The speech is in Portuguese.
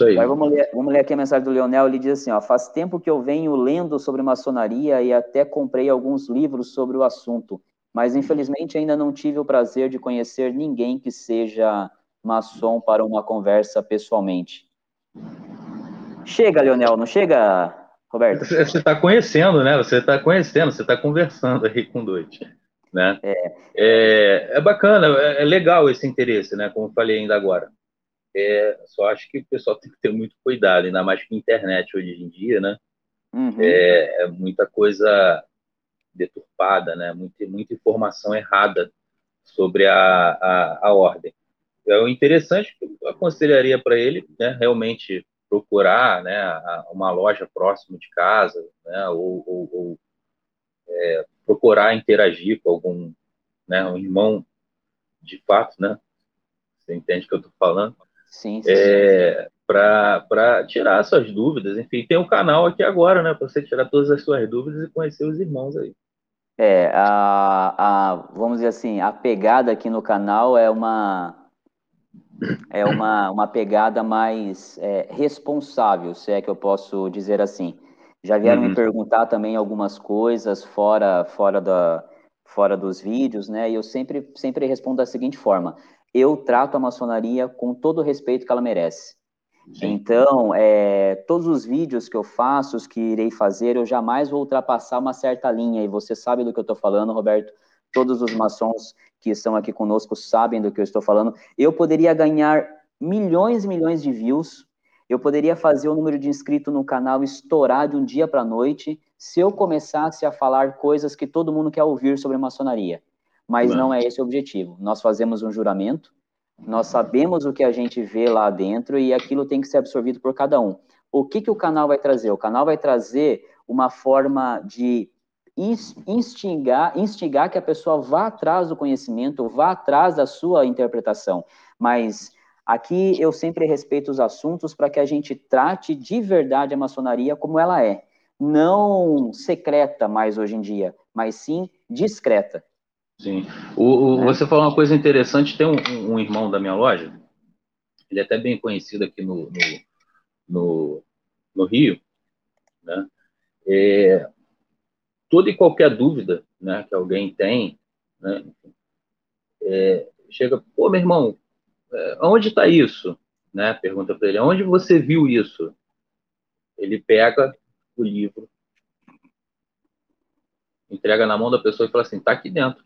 Isso aí. Agora vamos ler, vamos ler aqui a mensagem do Leonel. Ele diz assim: ó, faz tempo que eu venho lendo sobre maçonaria e até comprei alguns livros sobre o assunto, mas infelizmente ainda não tive o prazer de conhecer ninguém que seja maçom para uma conversa pessoalmente. Chega, Leonel, não chega, Roberto? Você está conhecendo, né? Você está conhecendo, você está conversando aí com dois. Né? É. É, é bacana, é, é legal esse interesse, né? Como eu falei ainda agora. É, só acho que o pessoal tem que ter muito cuidado, ainda mais com a internet hoje em dia, né? Uhum. É, é, muita coisa deturpada, né? Muita, muita informação errada sobre a, a, a ordem. É o interessante que eu aconselharia para ele, né? Realmente procurar, né? Uma loja próximo de casa, né? Ou, ou, ou é, procurar interagir com algum, né? Um irmão de fato, né? Você entende o que eu estou falando? Sim, sim. É, para tirar suas dúvidas. Enfim, tem um canal aqui agora, né? Para você tirar todas as suas dúvidas e conhecer os irmãos aí. É, a, a, vamos dizer assim, a pegada aqui no canal é uma é uma, uma pegada mais é, responsável, se é que eu posso dizer assim. Já vieram uhum. me perguntar também algumas coisas fora fora da fora dos vídeos, né? E eu sempre sempre respondo da seguinte forma: eu trato a maçonaria com todo o respeito que ela merece. Sim. Então, é, todos os vídeos que eu faço, os que irei fazer, eu jamais vou ultrapassar uma certa linha, e você sabe do que eu estou falando, Roberto. Todos os maçons que estão aqui conosco sabem do que eu estou falando. Eu poderia ganhar milhões e milhões de views, eu poderia fazer o número de inscritos no canal estourar de um dia para a noite, se eu começasse a falar coisas que todo mundo quer ouvir sobre maçonaria mas não é esse o objetivo. Nós fazemos um juramento, nós sabemos o que a gente vê lá dentro e aquilo tem que ser absorvido por cada um. O que, que o canal vai trazer? O canal vai trazer uma forma de instigar, instigar que a pessoa vá atrás do conhecimento, vá atrás da sua interpretação. Mas aqui eu sempre respeito os assuntos para que a gente trate de verdade a maçonaria como ela é. Não secreta mais hoje em dia, mas sim discreta. Sim. O, o, é. Você falou uma coisa interessante. Tem um, um, irmão da minha loja, ele é até bem conhecido aqui no, no, no, no Rio, né? É, toda e qualquer dúvida né, que alguém tem, né, é, chega, pô, meu irmão, é, onde está isso? Né, pergunta para ele, onde você viu isso? Ele pega o livro, entrega na mão da pessoa e fala assim, está aqui dentro.